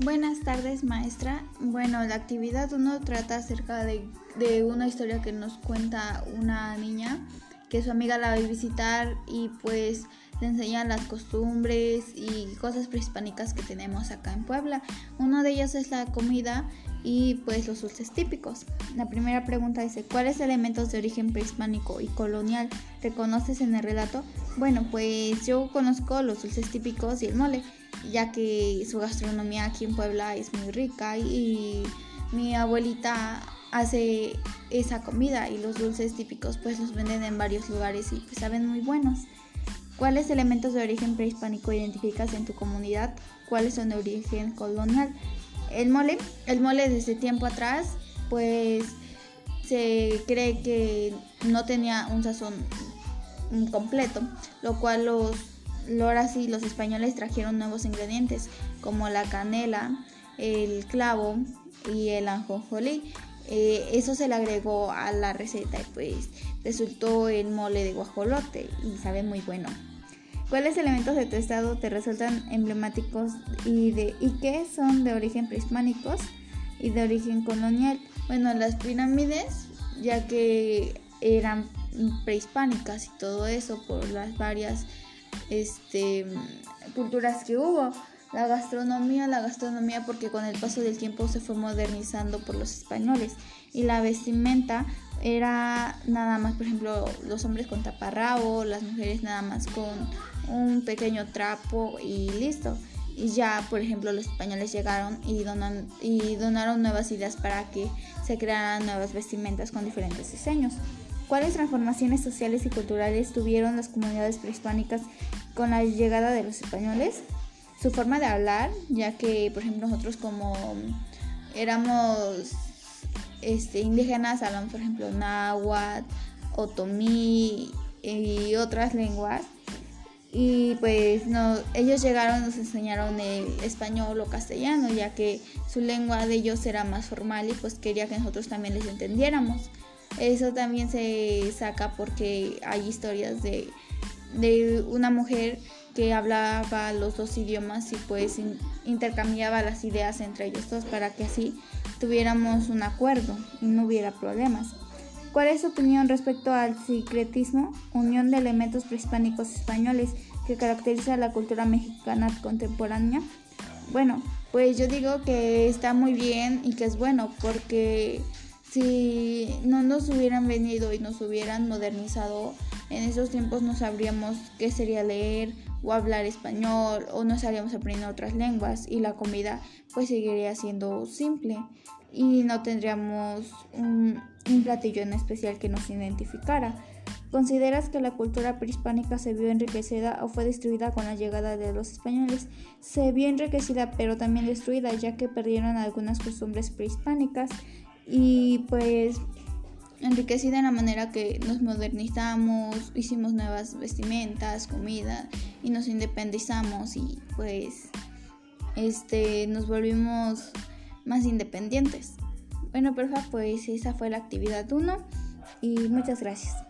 Buenas tardes, maestra. Bueno, la actividad 1 trata acerca de, de, una historia que nos cuenta una niña que su amiga la va a visitar y pues le enseña las costumbres y cosas prehispánicas que tenemos acá en Puebla. Uno de ellos es la comida y pues los dulces típicos. La primera pregunta dice, ¿cuáles elementos de origen prehispánico y colonial reconoces en el relato? Bueno, pues yo conozco los dulces típicos y el mole ya que su gastronomía aquí en Puebla es muy rica y mi abuelita hace esa comida y los dulces típicos pues los venden en varios lugares y pues saben muy buenos. ¿Cuáles elementos de origen prehispánico identificas en tu comunidad? ¿Cuáles son de origen colonial? El mole, el mole desde tiempo atrás pues se cree que no tenía un sazón completo, lo cual los ahora sí, los españoles trajeron nuevos ingredientes como la canela, el clavo y el anjonjolí. Eh, eso se le agregó a la receta y pues resultó el mole de guajolote y sabe muy bueno. ¿Cuáles elementos de tu estado te resultan emblemáticos y, de, y qué son de origen prehispánicos y de origen colonial? Bueno, las pirámides, ya que eran prehispánicas y todo eso por las varias este, culturas que hubo. La gastronomía, la gastronomía porque con el paso del tiempo se fue modernizando por los españoles y la vestimenta era nada más, por ejemplo, los hombres con taparrabo, las mujeres nada más con un pequeño trapo y listo. Y ya, por ejemplo, los españoles llegaron y, donan, y donaron nuevas ideas para que se crearan nuevas vestimentas con diferentes diseños. ¿Cuáles transformaciones sociales y culturales tuvieron las comunidades prehispánicas con la llegada de los españoles? Su forma de hablar, ya que, por ejemplo, nosotros como éramos este, indígenas, hablamos, por ejemplo, náhuatl, otomí y otras lenguas. Y pues no, ellos llegaron, nos enseñaron el español o castellano, ya que su lengua de ellos era más formal y pues quería que nosotros también les entendiéramos. Eso también se saca porque hay historias de, una mujer que hablaba los dos idiomas y pues intercambiaba las ideas entre ellos dos para que así tuviéramos un acuerdo y no hubiera problemas. ¿Cuál es su opinión respecto al secretismo, unión de elementos prehispánicos españoles que caracteriza a la cultura mexicana contemporánea? Bueno, pues yo digo que está muy bien y que es bueno porque si no nos hubieran venido y nos hubieran modernizado, en esos tiempos no sabríamos qué sería leer o hablar español o no estaríamos aprendiendo otras lenguas y la comida pues seguiría siendo simple y no tendríamos un, un platillo en especial que nos identificara. ¿Consideras que la cultura prehispánica se vio enriquecida o fue destruida con la llegada de los españoles? Se vio enriquecida pero también destruida ya que perdieron algunas costumbres prehispánicas y pues enriquecida en la manera que nos modernizamos, hicimos nuevas vestimentas, comida y nos independizamos y pues este nos volvimos más independientes. Bueno, perfecto, pues esa fue la actividad 1 y muchas gracias.